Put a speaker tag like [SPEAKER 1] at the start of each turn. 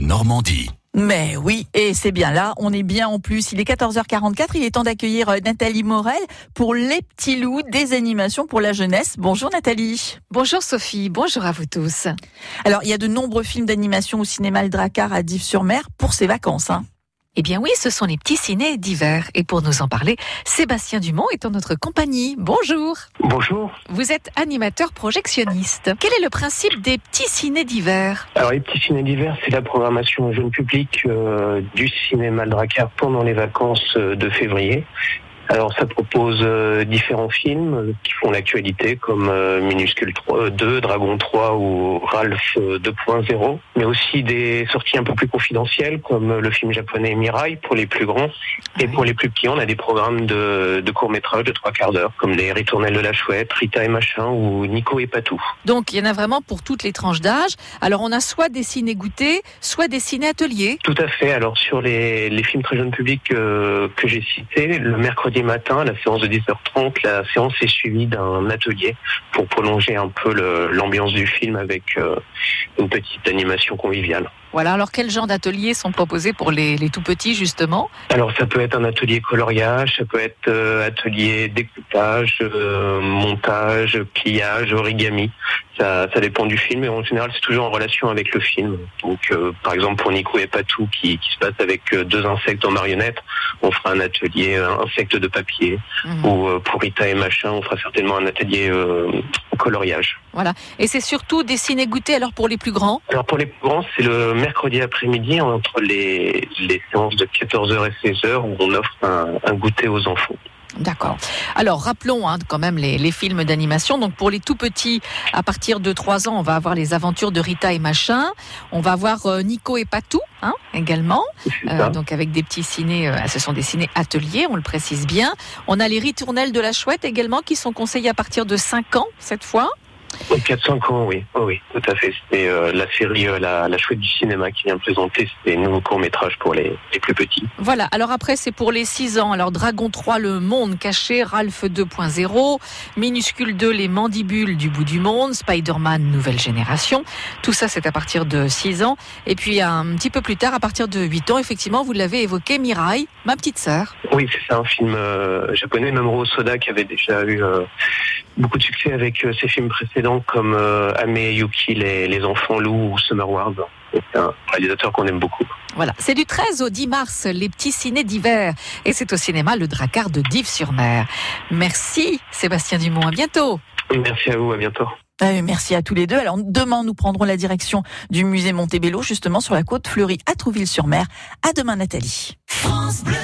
[SPEAKER 1] Normandie.
[SPEAKER 2] Mais oui, et c'est bien là, on est bien en plus. Il est 14h44, il est temps d'accueillir euh, Nathalie Morel pour Les Petits Loups, des animations pour la jeunesse. Bonjour Nathalie.
[SPEAKER 3] Bonjour Sophie, bonjour à vous tous.
[SPEAKER 2] Alors, il y a de nombreux films d'animation au cinéma Le Dracar à Dives-sur-Mer pour ses vacances. Hein.
[SPEAKER 3] Eh bien oui, ce sont les petits ciné d'hiver. Et pour nous en parler, Sébastien Dumont est en notre compagnie. Bonjour.
[SPEAKER 4] Bonjour.
[SPEAKER 3] Vous êtes animateur projectionniste. Quel est le principe des petits ciné d'hiver?
[SPEAKER 4] Alors les petits ciné d'hiver, c'est la programmation jeune public euh, du cinéma Dracar pendant les vacances euh, de février. Alors ça propose euh, différents films euh, qui font l'actualité comme euh, Minuscule 3, 2, Dragon 3 ou Ralph 2.0, mais aussi des sorties un peu plus confidentielles comme le film japonais Mirai pour les plus grands et pour les plus petits on a des programmes de, de courts métrages de trois quarts d'heure comme les Ritournelles de la Chouette, Rita et Machin ou Nico et Patou.
[SPEAKER 3] Donc il y en a vraiment pour toutes les tranches d'âge. Alors on a soit des ciné goûtés, soit des ciné ateliers.
[SPEAKER 4] Tout à fait. Alors sur les, les films très jeunes publics euh, que j'ai cités, le mercredi matin, la séance de 10h30, la séance est suivie d'un atelier pour prolonger un peu l'ambiance du film avec euh, une petite animation conviviale.
[SPEAKER 3] Voilà, alors quel genre d'ateliers sont proposés pour les, les, tout petits justement?
[SPEAKER 4] Alors ça peut être un atelier coloriage, ça peut être euh, atelier découpage, euh, montage, pliage, origami. Ça, ça, dépend du film et en général c'est toujours en relation avec le film. Donc euh, par exemple pour Nico et Patou qui, qui se passe avec euh, deux insectes en marionnette, on fera un atelier insectes de papier. Mmh. Ou euh, pour Rita et Machin, on fera certainement un atelier euh, coloriage.
[SPEAKER 3] Voilà. Et c'est surtout dessiné goûter alors pour les plus grands?
[SPEAKER 4] Alors pour les plus grands, c'est le mercredi après-midi entre les, les séances de 14h et 16h où on offre un, un goûter aux enfants.
[SPEAKER 3] D'accord. Alors rappelons hein, quand même les, les films d'animation. Donc pour les tout petits, à partir de 3 ans, on va avoir les aventures de Rita et Machin. On va avoir euh, Nico et Patou hein, également. Euh, donc avec des petits ciné, euh, ce sont des ciné ateliers, on le précise bien. On a les ritournelles de la chouette également qui sont conseillés à partir de 5 ans cette fois.
[SPEAKER 4] 4-5 ans, oui. Oh, oui, tout à fait. C'était euh, la série euh, la, la, chouette du cinéma qui vient présenter ces nouveaux courts-métrages pour les, les, plus petits.
[SPEAKER 3] Voilà. Alors après, c'est pour les 6 ans. Alors Dragon 3, Le Monde Caché, Ralph 2.0, Minuscule 2, Les Mandibules du bout du monde, Spider-Man Nouvelle Génération. Tout ça, c'est à partir de 6 ans. Et puis un petit peu plus tard, à partir de 8 ans, effectivement, vous l'avez évoqué, Mirai, ma petite sœur.
[SPEAKER 4] Oui, c'est un film euh, japonais, Mamoru Soda, qui avait déjà eu beaucoup de succès avec ses films précédents comme euh, Ame Yuki, les, les, enfants loups ou Summer Wars. C'est un réalisateur qu'on aime beaucoup.
[SPEAKER 3] Voilà, c'est du 13 au 10 mars, les petits ciné d'hiver. Et c'est au cinéma Le Dracard de Dives-sur-Mer. Merci Sébastien Dumont, à bientôt.
[SPEAKER 4] Merci à vous, à bientôt.
[SPEAKER 2] Euh, merci à tous les deux. Alors demain, nous prendrons la direction du musée Montebello, justement sur la côte fleurie à Trouville-sur-Mer. À demain, Nathalie. France Bleu.